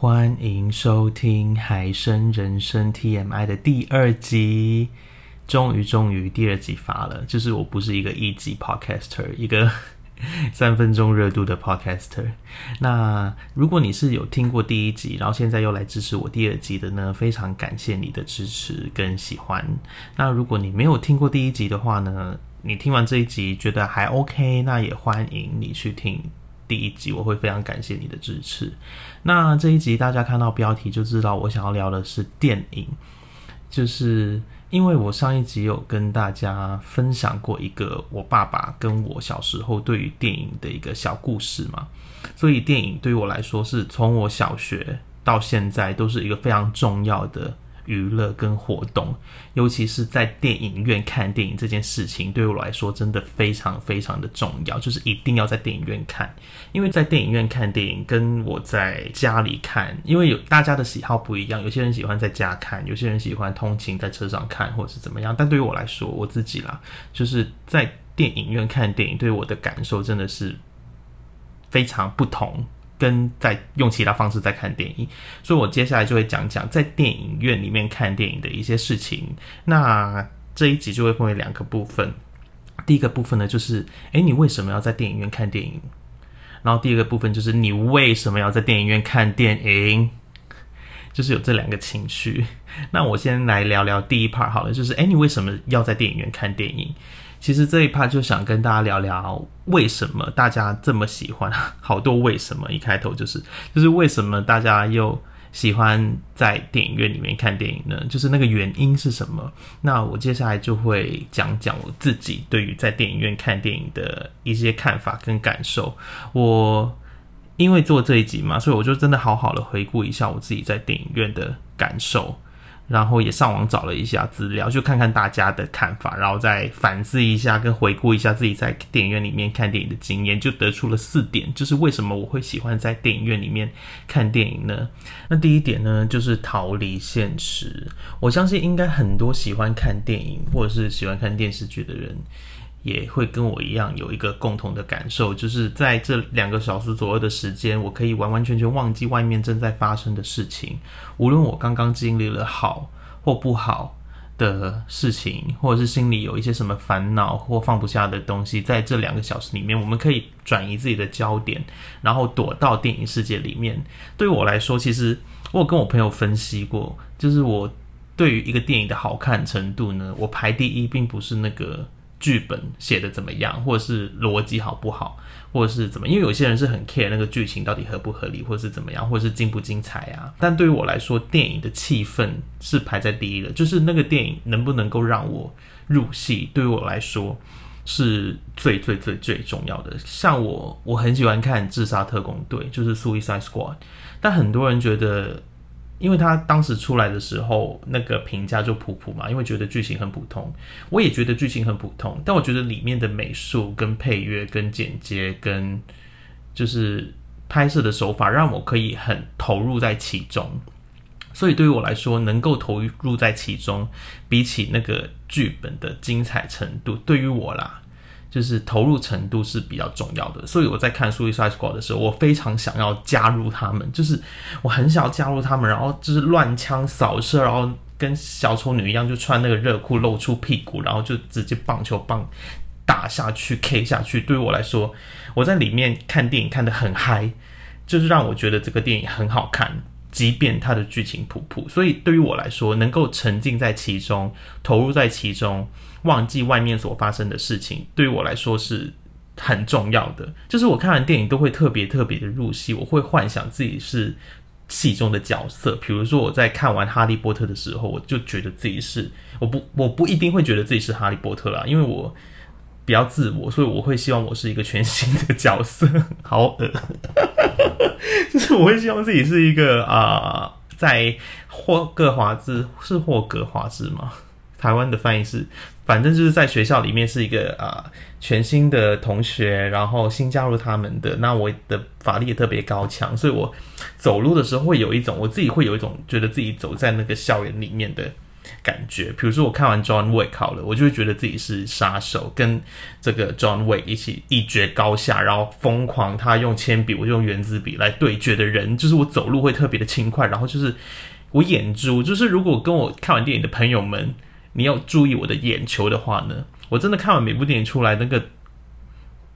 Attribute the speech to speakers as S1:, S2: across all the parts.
S1: 欢迎收听《海生人生 TMI》的第二集。终于，终于第二集发了。就是我不是一个一级 podcaster，一个 三分钟热度的 podcaster。那如果你是有听过第一集，然后现在又来支持我第二集的呢，非常感谢你的支持跟喜欢。那如果你没有听过第一集的话呢，你听完这一集觉得还 OK，那也欢迎你去听第一集，我会非常感谢你的支持。那这一集大家看到标题就知道，我想要聊的是电影，就是。因为我上一集有跟大家分享过一个我爸爸跟我小时候对于电影的一个小故事嘛，所以电影对于我来说是从我小学到现在都是一个非常重要的。娱乐跟活动，尤其是在电影院看电影这件事情，对我来说真的非常非常的重要，就是一定要在电影院看。因为在电影院看电影，跟我在家里看，因为有大家的喜好不一样，有些人喜欢在家看，有些人喜欢通勤在车上看，或者是怎么样。但对于我来说，我自己啦，就是在电影院看电影，对我的感受真的是非常不同。跟在用其他方式在看电影，所以我接下来就会讲讲在电影院里面看电影的一些事情。那这一集就会分为两个部分，第一个部分呢就是，诶，你为什么要在电影院看电影？然后第二个部分就是你为什么要在电影院看电影？就是有这两个情绪。那我先来聊聊第一 part 好了，就是诶，你为什么要在电影院看电影？其实这一趴就想跟大家聊聊，为什么大家这么喜欢？好多为什么？一开头就是，就是为什么大家又喜欢在电影院里面看电影呢？就是那个原因是什么？那我接下来就会讲讲我自己对于在电影院看电影的一些看法跟感受。我因为做这一集嘛，所以我就真的好好的回顾一下我自己在电影院的感受。然后也上网找了一下资料，就看看大家的看法，然后再反思一下，跟回顾一下自己在电影院里面看电影的经验，就得出了四点，就是为什么我会喜欢在电影院里面看电影呢？那第一点呢，就是逃离现实。我相信应该很多喜欢看电影或者是喜欢看电视剧的人。也会跟我一样有一个共同的感受，就是在这两个小时左右的时间，我可以完完全全忘记外面正在发生的事情。无论我刚刚经历了好或不好的事情，或者是心里有一些什么烦恼或放不下的东西，在这两个小时里面，我们可以转移自己的焦点，然后躲到电影世界里面。对我来说，其实我有跟我朋友分析过，就是我对于一个电影的好看程度呢，我排第一，并不是那个。剧本写的怎么样，或者是逻辑好不好，或者是怎么？因为有些人是很 care 那个剧情到底合不合理，或者是怎么样，或者是精不精彩啊。但对于我来说，电影的气氛是排在第一的，就是那个电影能不能够让我入戏，对于我来说是最最最最重要的。像我，我很喜欢看《自杀特工队》，就是《Suicide Squad》，但很多人觉得。因为他当时出来的时候，那个评价就普普嘛，因为觉得剧情很普通。我也觉得剧情很普通，但我觉得里面的美术、跟配乐、跟剪接、跟就是拍摄的手法，让我可以很投入在其中。所以对于我来说，能够投入在其中，比起那个剧本的精彩程度，对于我啦。就是投入程度是比较重要的，所以我在看《Suicide Squad》的时候，我非常想要加入他们，就是我很想要加入他们，然后就是乱枪扫射，然后跟小丑女一样，就穿那个热裤露出屁股，然后就直接棒球棒打下去 K 下去。对于我来说，我在里面看电影看得很嗨，就是让我觉得这个电影很好看，即便它的剧情普普。所以对于我来说，能够沉浸在其中，投入在其中。忘记外面所发生的事情，对于我来说是很重要的。就是我看完电影都会特别特别的入戏，我会幻想自己是戏中的角色。比如说我在看完《哈利波特》的时候，我就觉得自己是我不我不一定会觉得自己是哈利波特啦，因为我比较自我，所以我会希望我是一个全新的角色。好恶，就是我会希望自己是一个啊，在霍格华兹是霍格华兹吗？台湾的翻译是。反正就是在学校里面是一个啊全新的同学，然后新加入他们的。那我的法力也特别高强，所以我走路的时候会有一种我自己会有一种觉得自己走在那个校园里面的感觉。比如说我看完 John Wick 好了，我就会觉得自己是杀手，跟这个 John Wick 一起一决高下，然后疯狂他用铅笔，我就用圆珠笔来对决的人，就是我走路会特别的轻快，然后就是我眼珠，就是如果跟我看完电影的朋友们，你要注意我的眼球的话呢，我真的看完每部电影出来那个。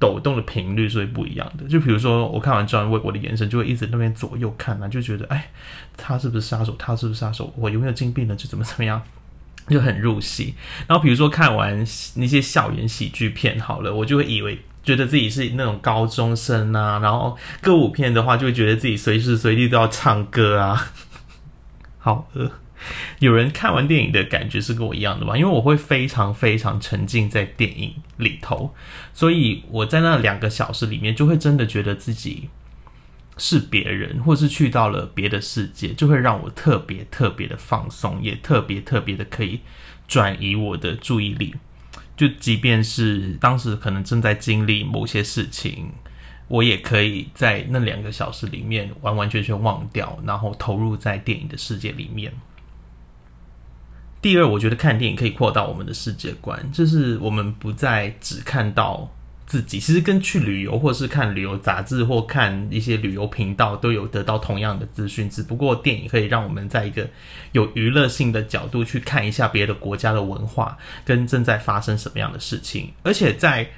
S1: 抖动的频率是会不一样的，就比如说我看完《John Wick》，我的眼神就会一直那边左右看嘛，就觉得哎，他是不是杀手？他是不是杀手？我有没有金币呢？就怎么怎么样，就很入戏。然后比如说看完那些校园喜剧片，好了，我就会以为觉得自己是那种高中生啊。然后歌舞片的话，就会觉得自己随时随地都要唱歌啊，好饿。有人看完电影的感觉是跟我一样的吧？因为我会非常非常沉浸在电影里头，所以我在那两个小时里面就会真的觉得自己是别人，或是去到了别的世界，就会让我特别特别的放松，也特别特别的可以转移我的注意力。就即便是当时可能正在经历某些事情，我也可以在那两个小时里面完完全全忘掉，然后投入在电影的世界里面。第二，我觉得看电影可以扩大我们的世界观，就是我们不再只看到自己，其实跟去旅游或是看旅游杂志或看一些旅游频道都有得到同样的资讯，只不过电影可以让我们在一个有娱乐性的角度去看一下别的国家的文化跟正在发生什么样的事情，而且在。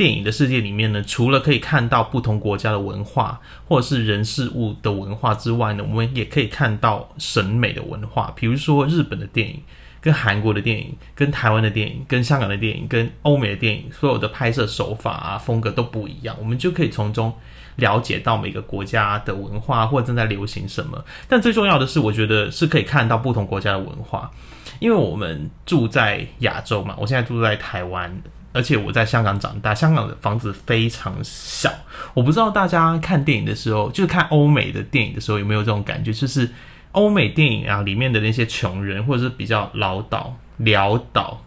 S1: 电影的世界里面呢，除了可以看到不同国家的文化或者是人事物的文化之外呢，我们也可以看到审美的文化。比如说日本的电影、跟韩国的电影、跟台湾的电影、跟香港的电影、跟欧美的电影，所有的拍摄手法啊、风格都不一样。我们就可以从中了解到每个国家的文化或者正在流行什么。但最重要的是，我觉得是可以看到不同国家的文化，因为我们住在亚洲嘛，我现在住在台湾。而且我在香港长大，香港的房子非常小。我不知道大家看电影的时候，就是看欧美的电影的时候，有没有这种感觉？就是欧美电影啊，里面的那些穷人，或者是比较潦倒、潦倒，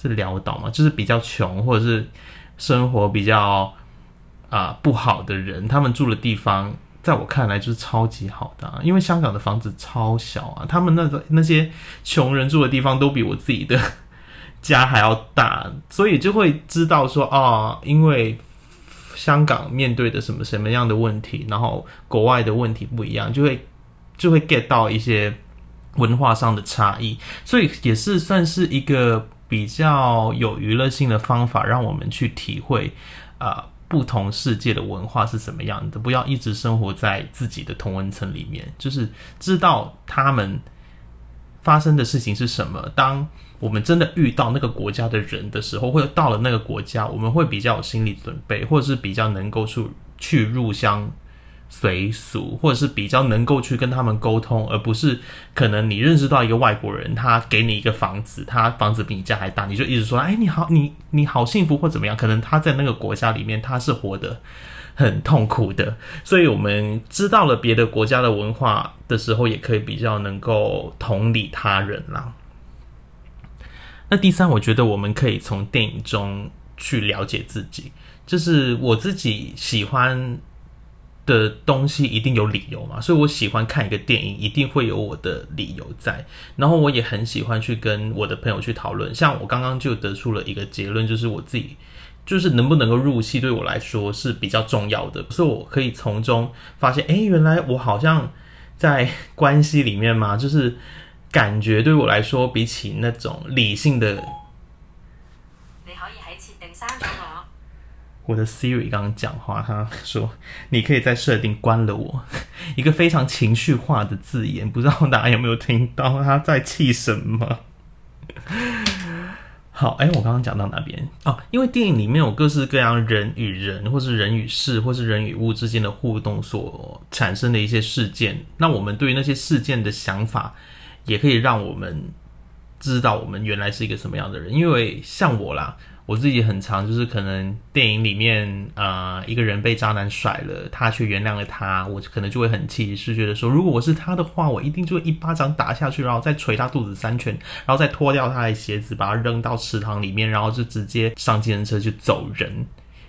S1: 是潦倒吗？就是比较穷，或者是生活比较啊不好的人，他们住的地方，在我看来就是超级好的。啊因为香港的房子超小啊，他们那个那些穷人住的地方，都比我自己的。家还要大，所以就会知道说啊，因为香港面对的什么什么样的问题，然后国外的问题不一样，就会就会 get 到一些文化上的差异，所以也是算是一个比较有娱乐性的方法，让我们去体会啊不同世界的文化是什么样的，不要一直生活在自己的同温层里面，就是知道他们发生的事情是什么。当我们真的遇到那个国家的人的时候，或者到了那个国家，我们会比较有心理准备，或者是比较能够去去入乡随俗，或者是比较能够去跟他们沟通，而不是可能你认识到一个外国人，他给你一个房子，他房子比你家还大，你就一直说，哎，你好，你你好幸福或怎么样？可能他在那个国家里面他是活的很痛苦的，所以我们知道了别的国家的文化的时候，也可以比较能够同理他人啦。那第三，我觉得我们可以从电影中去了解自己，就是我自己喜欢的东西一定有理由嘛，所以我喜欢看一个电影，一定会有我的理由在。然后我也很喜欢去跟我的朋友去讨论，像我刚刚就得出了一个结论，就是我自己就是能不能够入戏，对我来说是比较重要的，所以我可以从中发现，哎，原来我好像在关系里面嘛，就是。感觉对我来说，比起那种理性的，你可以喺设定删咗我。我的 Siri 刚刚讲话，他说你可以在设定关了我，一个非常情绪化的字眼，不知道大家有没有听到他在气什么？好，哎，我刚刚讲到哪边哦？因为电影里面有各式各样人与人，或是人与事，或是人与物之间的互动所产生的一些事件，那我们对于那些事件的想法。也可以让我们知道我们原来是一个什么样的人，因为像我啦，我自己很常就是可能电影里面啊，一个人被渣男甩了，他却原谅了他，我可能就会很气，是觉得说，如果我是他的话，我一定就会一巴掌打下去，然后再捶他肚子三拳，然后再脱掉他的鞋子，把他扔到池塘里面，然后就直接上计程车就走人，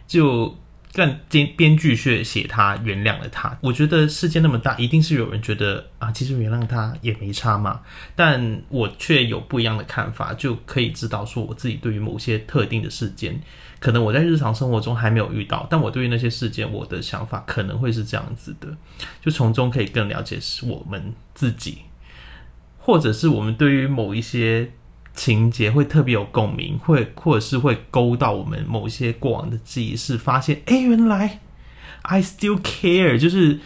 S1: 就但编编剧却写他原谅了他。我觉得世界那么大，一定是有人觉得啊，其实原谅他也没差嘛。但我却有不一样的看法，就可以知道说，我自己对于某些特定的事件，可能我在日常生活中还没有遇到，但我对于那些事件，我的想法可能会是这样子的，就从中可以更了解是我们自己，或者是我们对于某一些。情节会特别有共鸣，会或者是会勾到我们某些过往的记忆，是发现哎，原来 I still care，就是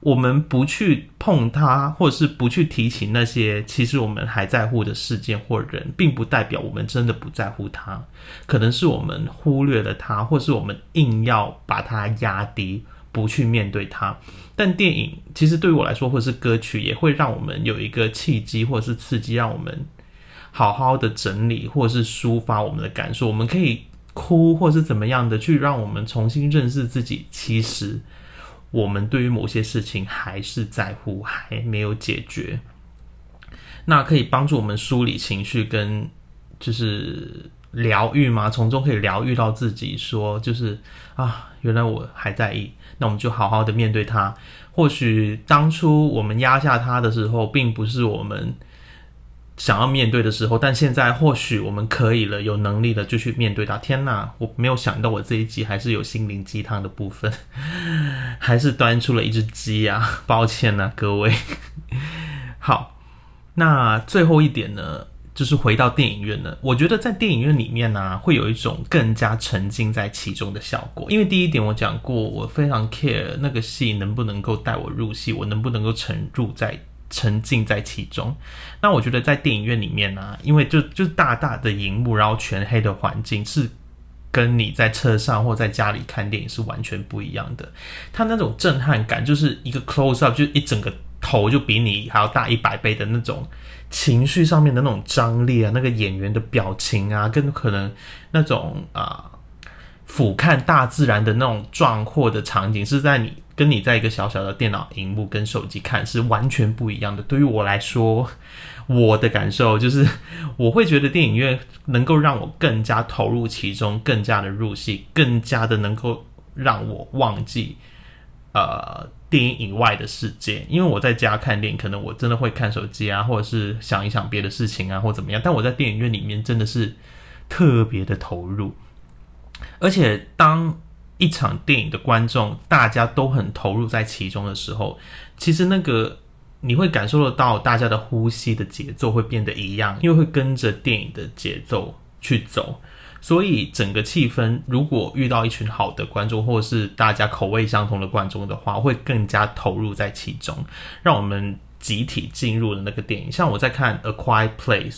S1: 我们不去碰它，或者是不去提起那些其实我们还在乎的事件或人，并不代表我们真的不在乎它，可能是我们忽略了它，或是我们硬要把它压低，不去面对它。但电影其实对于我来说，或者是歌曲，也会让我们有一个契机，或者是刺激，让我们。好好的整理，或者是抒发我们的感受，我们可以哭，或是怎么样的，去让我们重新认识自己。其实，我们对于某些事情还是在乎，还没有解决。那可以帮助我们梳理情绪，跟就是疗愈吗？从中可以疗愈到自己，说就是啊，原来我还在意。那我们就好好的面对它。或许当初我们压下它的时候，并不是我们。想要面对的时候，但现在或许我们可以了，有能力了就去面对它。天哪，我没有想到我这一集还是有心灵鸡汤的部分，还是端出了一只鸡啊！抱歉呐，各位。好，那最后一点呢，就是回到电影院呢。我觉得在电影院里面呢，会有一种更加沉浸在其中的效果。因为第一点我讲过，我非常 care 那个戏能不能够带我入戏，我能不能够沉入在。沉浸在其中，那我觉得在电影院里面呢，因为就就大大的荧幕，然后全黑的环境，是跟你在车上或在家里看电影是完全不一样的。它那种震撼感，就是一个 close up，就一整个头就比你还要大一百倍的那种情绪上面的那种张力啊，那个演员的表情啊，跟可能那种啊俯瞰大自然的那种壮阔的场景，是在你。跟你在一个小小的电脑荧幕跟手机看是完全不一样的。对于我来说，我的感受就是，我会觉得电影院能够让我更加投入其中，更加的入戏，更加的能够让我忘记呃电影以外的世界。因为我在家看电影，可能我真的会看手机啊，或者是想一想别的事情啊，或怎么样。但我在电影院里面真的是特别的投入，而且当。一场电影的观众，大家都很投入在其中的时候，其实那个你会感受得到，大家的呼吸的节奏会变得一样，因为会跟着电影的节奏去走，所以整个气氛，如果遇到一群好的观众，或者是大家口味相同的观众的话，会更加投入在其中，让我们集体进入了那个电影。像我在看《A Quiet Place》，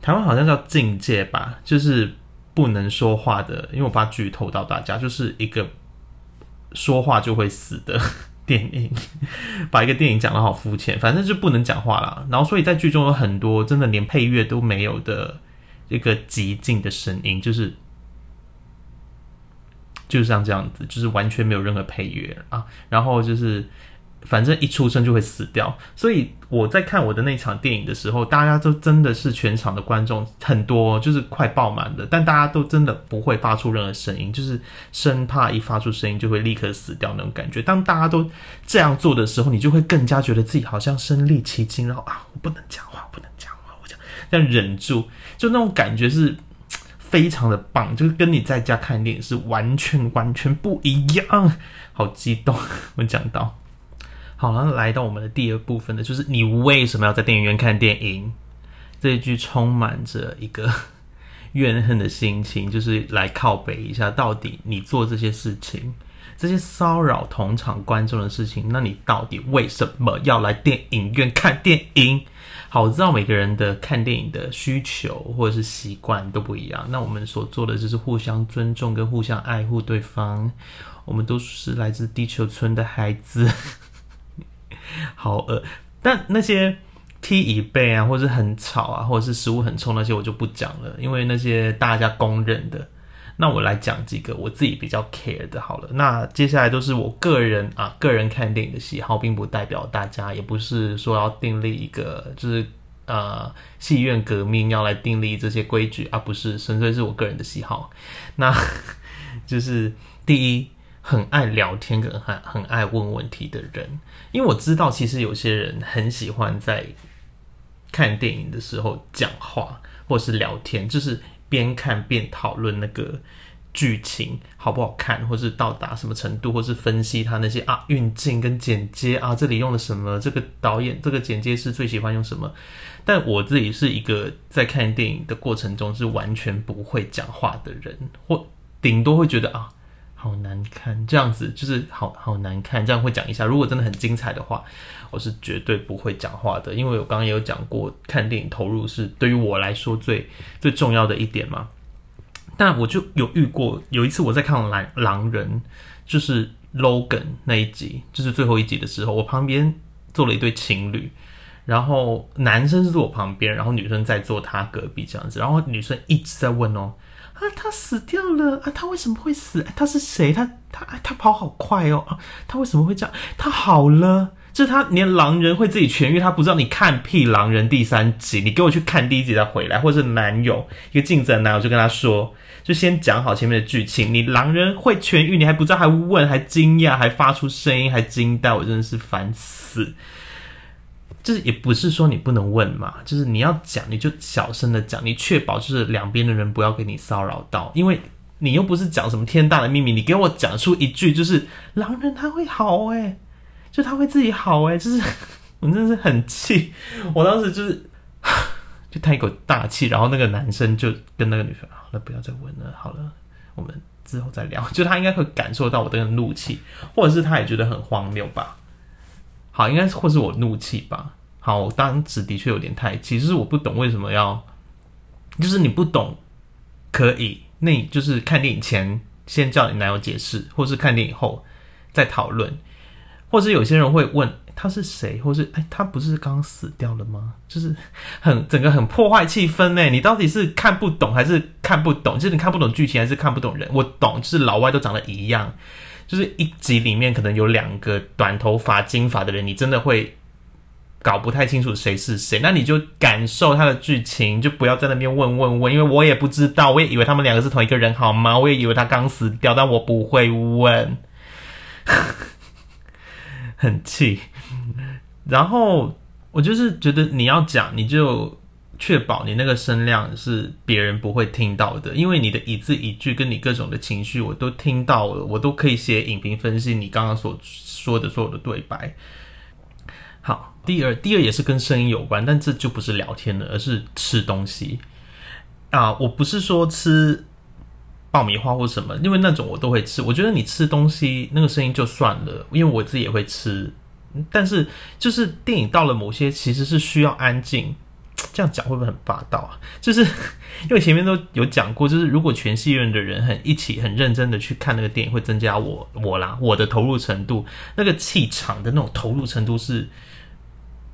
S1: 台湾好像叫《境界》吧，就是。不能说话的，因为我怕剧透到大家，就是一个说话就会死的电影，把一个电影讲的好肤浅，反正就不能讲话了。然后，所以在剧中有很多真的连配乐都没有的一个极静的声音，就是就像这样子，就是完全没有任何配乐啊。然后就是。反正一出生就会死掉，所以我在看我的那场电影的时候，大家都真的是全场的观众很多，就是快爆满的，但大家都真的不会发出任何声音，就是生怕一发出声音就会立刻死掉那种感觉。当大家都这样做的时候，你就会更加觉得自己好像身临其境，然后啊，我不能讲话，不能讲话，我讲但忍住，就那种感觉是非常的棒，就是跟你在家看电影是完全完全不一样，好激动，我讲到。好了，来到我们的第二部分呢，就是你为什么要在电影院看电影？这一句充满着一个 怨恨的心情，就是来靠北一下，到底你做这些事情，这些骚扰同场观众的事情，那你到底为什么要来电影院看电影？好，我知道每个人的看电影的需求或者是习惯都不一样，那我们所做的就是互相尊重跟互相爱护对方。我们都是来自地球村的孩子。好饿，但那些踢椅背啊，或者很吵啊，或者是食物很臭那些，我就不讲了，因为那些大家公认的。那我来讲几个我自己比较 care 的。好了，那接下来都是我个人啊，个人看电影的喜好，并不代表大家，也不是说要订立一个就是呃戏院革命要来订立这些规矩啊，不是，纯粹是我个人的喜好。那 就是第一，很爱聊天跟很很爱问问题的人，因为我知道其实有些人很喜欢在看电影的时候讲话或是聊天，就是边看边讨论那个。剧情好不好看，或是到达什么程度，或是分析他那些啊运镜跟剪接啊，这里用了什么？这个导演这个剪接师最喜欢用什么？但我自己是一个在看电影的过程中是完全不会讲话的人，或顶多会觉得啊好难看，这样子就是好好难看，这样会讲一下。如果真的很精彩的话，我是绝对不会讲话的，因为我刚刚也有讲过，看电影投入是对于我来说最最重要的一点嘛。但我就有遇过，有一次我在看《狼狼人》，就是 Logan 那一集，就是最后一集的时候，我旁边坐了一对情侣，然后男生是坐我旁边，然后女生在坐他隔壁这样子，然后女生一直在问哦，啊，他死掉了啊，他为什么会死？他是谁？他他他跑好快哦啊，他为什么会这样？他好了。就是他连狼人会自己痊愈，他不知道你看屁狼人第三集，你给我去看第一集再回来，或者是男友一个镜子的男友就跟他说，就先讲好前面的剧情，你狼人会痊愈，你还不知道，还问，还惊讶，还发出声音，还惊呆，我真的是烦死。就是也不是说你不能问嘛，就是你要讲你就小声的讲，你确保就是两边的人不要给你骚扰到，因为你又不是讲什么天大的秘密，你给我讲出一句就是狼人他会好哎。就他会自己好哎，就是我真的是很气，我当时就是就叹一口大气，然后那个男生就跟那个女生好了，不要再问了，好了，我们之后再聊。就他应该会感受到我的怒气，或者是他也觉得很荒谬吧。好，应该是或是我怒气吧。好，我当时的确有点太气，就是我不懂为什么要，就是你不懂可以，那你就是看电影前先叫你男友解释，或是看电影后再讨论。或是有些人会问他是谁，或是哎，他不是刚死掉了吗？就是很整个很破坏气氛呢。你到底是看不懂还是看不懂？就是你看不懂剧情还是看不懂人？我懂，就是老外都长得一样。就是一集里面可能有两个短头发金发的人，你真的会搞不太清楚谁是谁。那你就感受他的剧情，就不要在那边问问问，因为我也不知道，我也以为他们两个是同一个人，好吗？我也以为他刚死掉，但我不会问。很气，然后我就是觉得你要讲，你就确保你那个声量是别人不会听到的，因为你的一字一句跟你各种的情绪我都听到了，我都可以写影评分析你刚刚所说的所有的对白。好，第二，第二也是跟声音有关，但这就不是聊天了，而是吃东西啊！我不是说吃。爆米花或什么，因为那种我都会吃。我觉得你吃东西那个声音就算了，因为我自己也会吃。但是就是电影到了某些其实是需要安静，这样讲会不会很霸道啊？就是 因为前面都有讲过，就是如果全戏院的人很一起很认真的去看那个电影，会增加我我啦我的投入程度，那个气场的那种投入程度是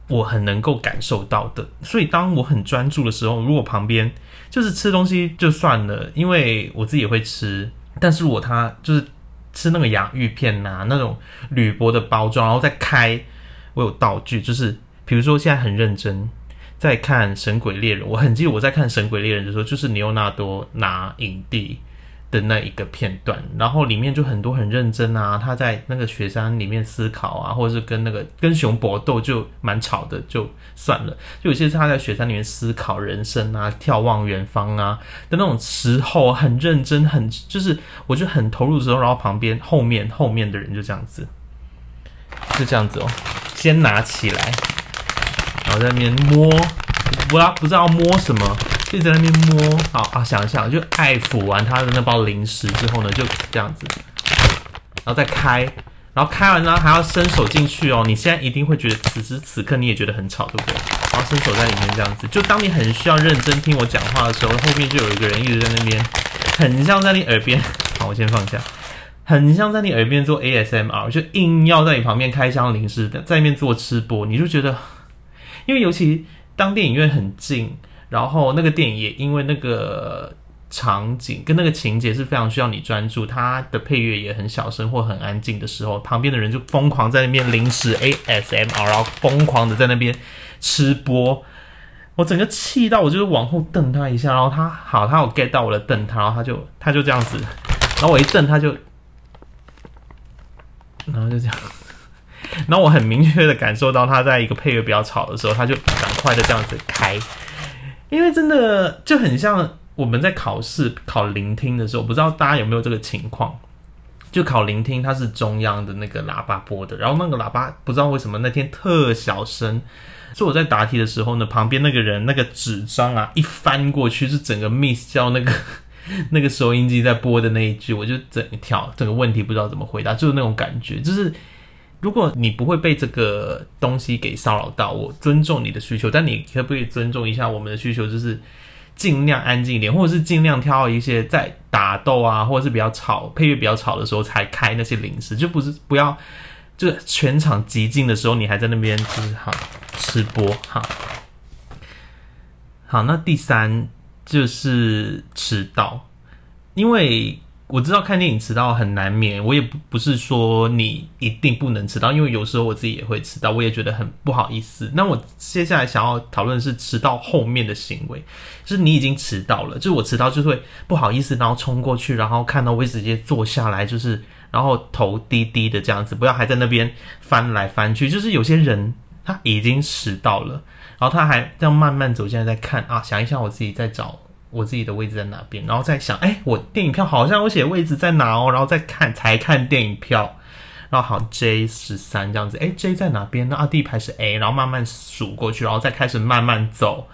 S1: 我很能够感受到的。所以当我很专注的时候，如果旁边。就是吃东西就算了，因为我自己也会吃。但是如果他就是吃那个洋芋片呐，那种铝箔的包装，然后再开，我有道具，就是比如说现在很认真在看《神鬼猎人》，我很记得我在看《神鬼猎人》的时候，就是尼欧纳多拿影帝。的那一个片段，然后里面就很多很认真啊，他在那个雪山里面思考啊，或者是跟那个跟熊搏斗就蛮吵的，就算了。就有些是他在雪山里面思考人生啊，眺望远方啊的那种时候，很认真，很就是我就很投入的时候，然后旁边后面后面的人就这样子，就这样子哦，先拿起来，然后在那边摸，不知道不知道摸什么。就在那边摸，好啊，想一想，就爱抚完他的那包零食之后呢，就这样子，然后再开，然后开完呢还要伸手进去哦。你现在一定会觉得此时此刻你也觉得很吵，对不对？然后伸手在里面这样子，就当你很需要认真听我讲话的时候，后面就有一个人一直在那边，很像在你耳边。好，我先放下，很像在你耳边做 ASMR，就硬要在你旁边开箱零食，在那边做吃播，你就觉得，因为尤其当电影院很近。然后那个电影也因为那个场景跟那个情节是非常需要你专注，它的配乐也很小声或很安静的时候，旁边的人就疯狂在那边临时 ASMR，然后疯狂的在那边吃播，我整个气到我就是往后瞪他一下，然后他好，他有 get 到我的瞪他，然后他就他就这样子，然后我一瞪他就然后就这样，然后我很明确的感受到他在一个配乐比较吵的时候，他就赶快的这样子开，因为真的就很像我们在考试考聆听的时候，不知道大家有没有这个情况。就考聆听，它是中央的那个喇叭播的，然后那个喇叭不知道为什么那天特小声，所以我在答题的时候呢，旁边那个人那个纸张啊一翻过去，是整个 miss 掉那个那个收音机在播的那一句，我就整跳，整个问题不知道怎么回答，就是那种感觉，就是如果你不会被这个东西给骚扰到，我尊重你的需求，但你可不可以尊重一下我们的需求，就是。尽量安静一点，或者是尽量挑一些在打斗啊，或者是比较吵、配乐比较吵的时候才开那些零食，就不是不要，就是全场寂静的时候，你还在那边就是好吃播哈。好，那第三就是迟到，因为。我知道看电影迟到很难免，我也不不是说你一定不能迟到，因为有时候我自己也会迟到，我也觉得很不好意思。那我接下来想要讨论的是迟到后面的行为，就是你已经迟到了，就是我迟到就会不好意思，然后冲过去，然后看到会直接坐下来，就是然后头低低的这样子，不要还在那边翻来翻去。就是有些人他已经迟到了，然后他还这样慢慢走进来在看啊，想一下我自己在找。我自己的位置在哪边，然后再想，哎，我电影票好像我写位置在哪哦，然后再看才看电影票，然后好 J 十三这样子，哎，J 在哪边呢？啊，第一排是 A，然后慢慢数过去，然后再开始慢慢走。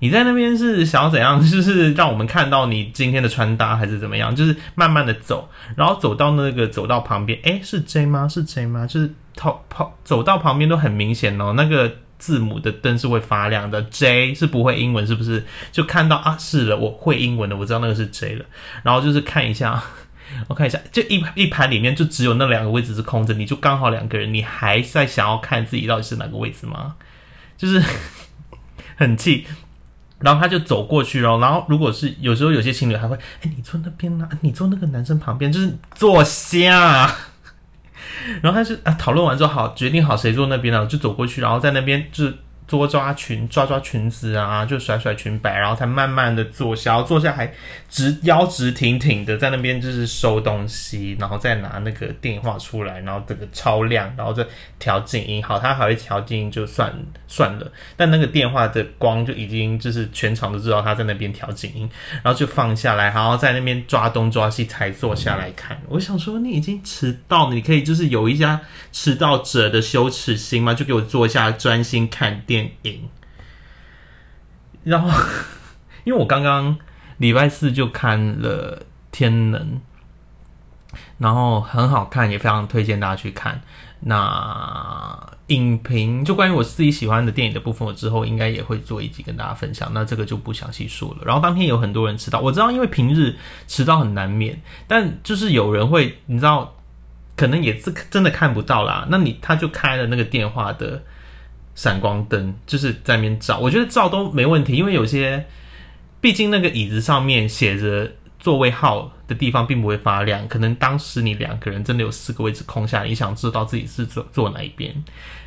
S1: 你在那边是想要怎样？就是让我们看到你今天的穿搭，还是怎么样？就是慢慢的走，然后走到那个走到旁边，哎，是 J 吗？是 J 吗？就是跑跑走到旁边都很明显哦，那个。字母的灯是会发亮的，J 是不会英文，是不是？就看到啊，是了，我会英文的，我知道那个是 J 了。然后就是看一下，我看一下，就一一排里面就只有那两个位置是空着，你就刚好两个人，你还在想要看自己到底是哪个位置吗？就是 很气。然后他就走过去然后，然后如果是有时候有些情侣还会，哎，你坐那边呢？你坐那个男生旁边，就是坐下。然后他是啊，讨论完之后好，决定好谁坐那边了，就走过去，然后在那边就是。捉抓裙，抓抓裙子啊，就甩甩裙摆，然后才慢慢的坐下，然后坐下还直腰直挺挺的在那边就是收东西，然后再拿那个电话出来，然后这个超亮，然后再调静音，好，他还会调静音就算算了，但那个电话的光就已经就是全场都知道他在那边调静音，然后就放下来，然后在那边抓东抓西才坐下来看。我想说你已经迟到了，你可以就是有一家迟到者的羞耻心吗？就给我坐下专心看。电影，然后因为我刚刚礼拜四就看了《天能》，然后很好看，也非常推荐大家去看。那影评就关于我自己喜欢的电影的部分，我之后应该也会做一集跟大家分享。那这个就不详细说了。然后当天有很多人迟到，我知道，因为平日迟到很难免，但就是有人会，你知道，可能也是真的看不到啦。那你他就开了那个电话的。闪光灯就是在那边照，我觉得照都没问题，因为有些，毕竟那个椅子上面写着座位号的地方并不会发亮，可能当时你两个人真的有四个位置空下来，你想知道自己是坐坐哪一边，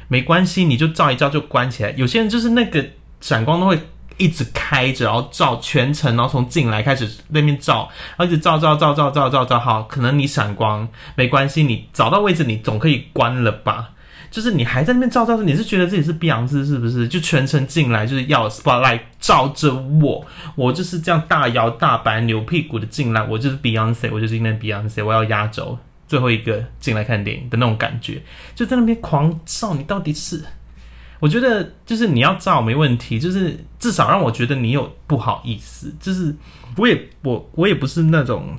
S1: 没关系，你就照一照就关起来。有些人就是那个闪光灯会一直开着，然后照全程，然后从进来开始那边照，然后一直照照照照照照照，好，可能你闪光没关系，你找到位置你总可以关了吧。就是你还在那边照照着，你是觉得自己是碧昂斯是不是？就全程进来就是要 spotlight 照着我，我就是这样大摇大摆扭屁股的进来，我就是 Beyonce，我就是今天 Beyonce，我要压轴最后一个进来看电影的那种感觉，就在那边狂照，你到底是？我觉得就是你要照没问题，就是至少让我觉得你有不好意思，就是我也我我也不是那种。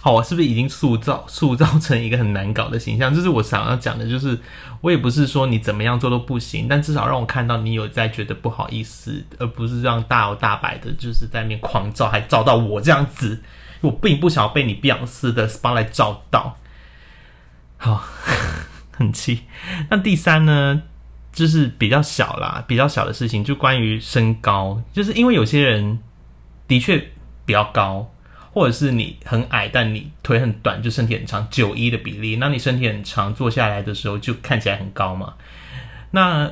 S1: 好，我是不是已经塑造塑造成一个很难搞的形象？就是我想要讲的，就是我也不是说你怎么样做都不行，但至少让我看到你有在觉得不好意思，而不是这样大摇大摆的，就是在面狂照，还照到我这样子。我并不想要被你碧昂斯的 spotlight 照到。好，很气。那第三呢，就是比较小啦，比较小的事情，就关于身高，就是因为有些人的确比较高。或者是你很矮，但你腿很短，就身体很长，九一的比例。那你身体很长，坐下来的时候就看起来很高嘛？那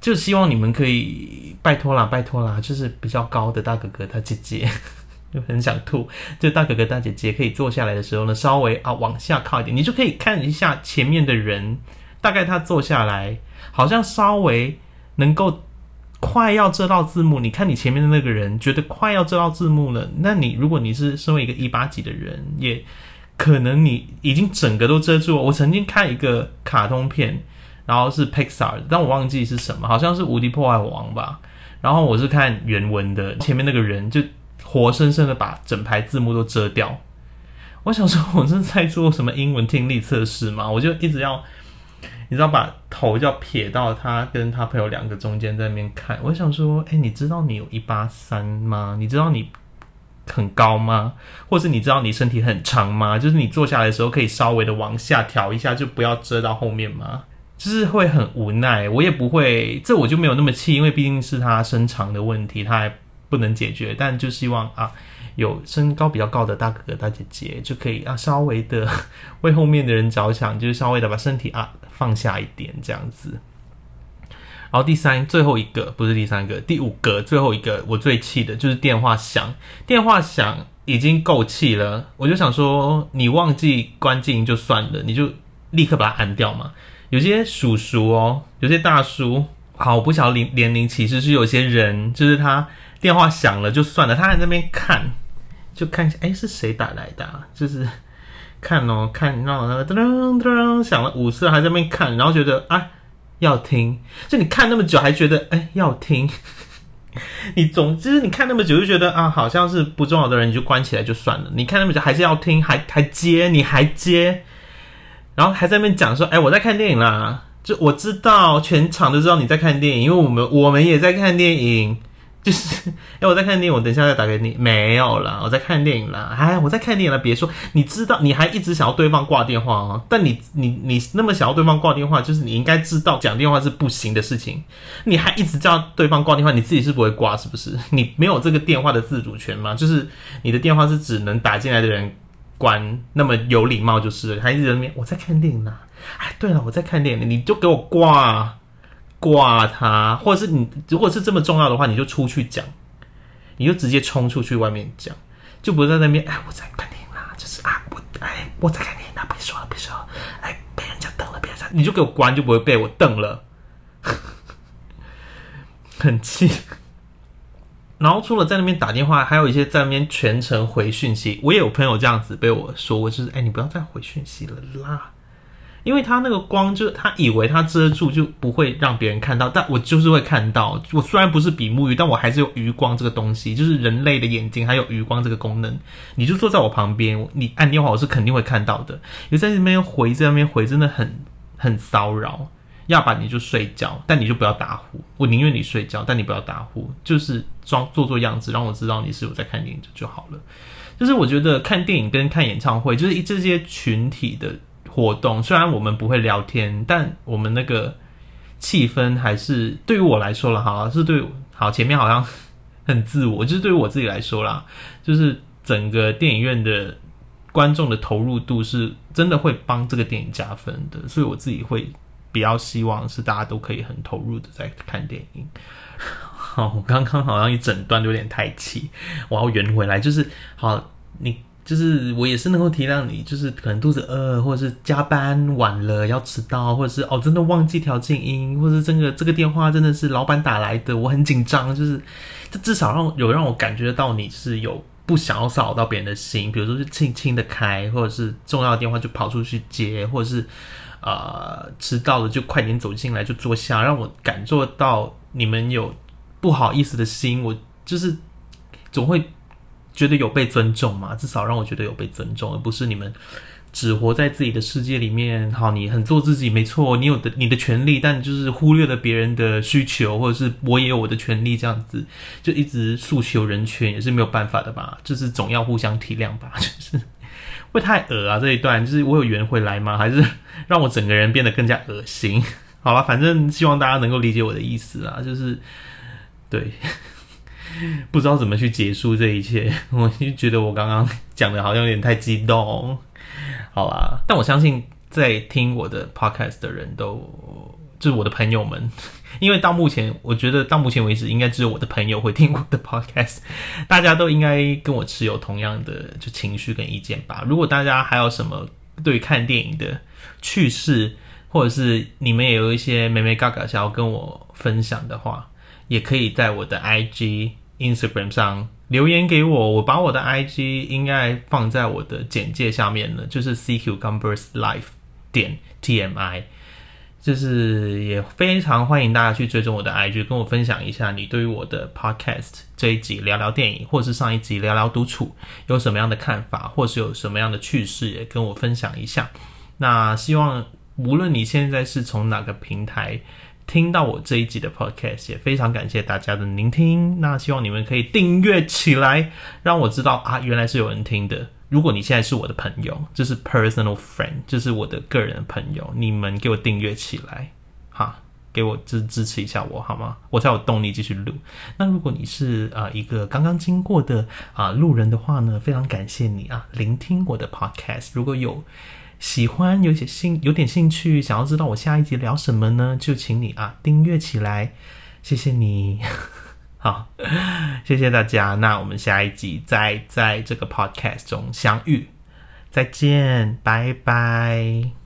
S1: 就希望你们可以拜托啦，拜托啦，就是比较高的大哥哥、大姐姐，就很想吐。就大哥哥大姐姐可以坐下来的时候呢，稍微啊往下靠一点，你就可以看一下前面的人，大概他坐下来，好像稍微能够快要遮到字幕。你看你前面的那个人，觉得快要遮到字幕了，那你如果你是身为一个一八几的人，也可能你已经整个都遮住了。我曾经看一个卡通片，然后是 Pixar，但我忘记是什么，好像是《无敌破坏王》吧。然后我是看原文的，前面那个人就活生生的把整排字幕都遮掉。我想说，我是在做什么英文听力测试吗？我就一直要，你知道，把头要撇到他跟他朋友两个中间在那边看。我想说，哎，你知道你有一八三吗？你知道你很高吗？或是你知道你身体很长吗？就是你坐下来的时候可以稍微的往下调一下，就不要遮到后面吗？就是会很无奈，我也不会，这我就没有那么气，因为毕竟是他身长的问题，他还不能解决。但就希望啊，有身高比较高的大哥哥大姐姐就可以啊，稍微的为后面的人着想，就是稍微的把身体啊放下一点这样子。然后第三最后一个不是第三个，第五个最后一个我最气的就是电话响，电话响已经够气了，我就想说你忘记关静音就算了，你就立刻把它按掉嘛。有些叔叔哦，有些大叔，好，我不晓得年年龄其实，是有些人，就是他电话响了就算了，他在那边看，就看一下，哎，是谁打来的？就是看哦，看，然后那个噔噔响了五次，还在那边看，然后觉得啊要听，就你看那么久还觉得哎要听，你总之你看那么久就觉得啊好像是不重要的人，你就关起来就算了，你看那么久还是要听，还还接，你还接。然后还在那边讲说，哎，我在看电影啦，就我知道全场都知道你在看电影，因为我们我们也在看电影，就是，哎，我在看电影，我等一下再打给你，没有啦，我在看电影啦，哎，我在看电影了，别说，你知道，你还一直想要对方挂电话哦，但你你你那么想要对方挂电话，就是你应该知道讲电话是不行的事情，你还一直叫对方挂电话，你自己是不会挂是不是？你没有这个电话的自主权吗？就是你的电话是只能打进来的人。关那么有礼貌就是，还一直在那边我在看电影呢。哎，对了，我在看电影，你就给我挂挂他，或者是你如果是这么重要的话，你就出去讲，你就直接冲出去外面讲，就不在那边。哎，我在看电影啦，就是啊，我哎我在看电影啦，别说了，别说了，哎，被人家瞪了，别人家你就给我关，就不会被我瞪了，很气。然后除了在那边打电话，还有一些在那边全程回讯息。我也有朋友这样子被我说，我就是哎，你不要再回讯息了啦，因为他那个光，就他以为他遮住就不会让别人看到，但我就是会看到。我虽然不是比目鱼，但我还是有余光这个东西，就是人类的眼睛还有余光这个功能。你就坐在我旁边，你按电话我是肯定会看到的。你在那边回，在那边回，真的很很骚扰。要不然你就睡觉，但你就不要打呼。我宁愿你睡觉，但你不要打呼，就是装做做样子，让我知道你是有在看电影就好了。就是我觉得看电影跟看演唱会，就是这些群体的活动，虽然我们不会聊天，但我们那个气氛还是对于我来说了哈，是对好前面好像很自我，就是对于我自己来说啦，就是整个电影院的观众的投入度是真的会帮这个电影加分的，所以我自己会。比较希望是大家都可以很投入的在看电影。好，我刚刚好像一整段有点太气，我要圆回来。就是好，你就是我也是能够体谅你，就是可能肚子饿，或者是加班晚了要迟到，或者是哦真的忘记调静音，或者这个这个电话真的是老板打来的，我很紧张。就是这至少让有让我感觉到你是有不想要扫到别人的心，比如说是轻轻的开，或者是重要的电话就跑出去接，或者是。呃，迟到了就快点走进来，就坐下，让我感受到你们有不好意思的心。我就是总会觉得有被尊重嘛，至少让我觉得有被尊重，而不是你们只活在自己的世界里面。好，你很做自己，没错，你有的你的权利，但就是忽略了别人的需求，或者是我也有我的权利，这样子就一直诉求人权也是没有办法的吧？就是总要互相体谅吧，就是。会太恶啊！这一段就是我有圆回来吗？还是让我整个人变得更加恶心？好了，反正希望大家能够理解我的意思啊，就是对，不知道怎么去结束这一切。我就觉得我刚刚讲的好像有点太激动，好啦，但我相信在听我的 podcast 的人都就是我的朋友们，因为到目前，我觉得到目前为止，应该只有我的朋友会听我的 podcast，大家都应该跟我持有同样的就情绪跟意见吧。如果大家还有什么对看电影的趣事，或者是你们也有一些美美嘎嘎想要跟我分享的话，也可以在我的 IG、Instagram 上留言给我。我把我的 IG 应该放在我的简介下面了，就是 CQ Gumbers Life 点 TMI。就是也非常欢迎大家去追踪我的 IG，跟我分享一下你对于我的 Podcast 这一集聊聊电影，或是上一集聊聊独处有什么样的看法，或是有什么样的趣事，也跟我分享一下。那希望无论你现在是从哪个平台听到我这一集的 Podcast，也非常感谢大家的聆听。那希望你们可以订阅起来，让我知道啊，原来是有人听的。如果你现在是我的朋友，就是 personal friend，就是我的个人朋友，你们给我订阅起来，哈，给我支支持一下我好吗？我才有动力继续录。那如果你是啊一个刚刚经过的啊路人的话呢，非常感谢你啊聆听我的 podcast。如果有喜欢，有些兴有点兴趣，想要知道我下一集聊什么呢，就请你啊订阅起来，谢谢你。好，谢谢大家。那我们下一集再在这个 podcast 中相遇，再见，拜拜。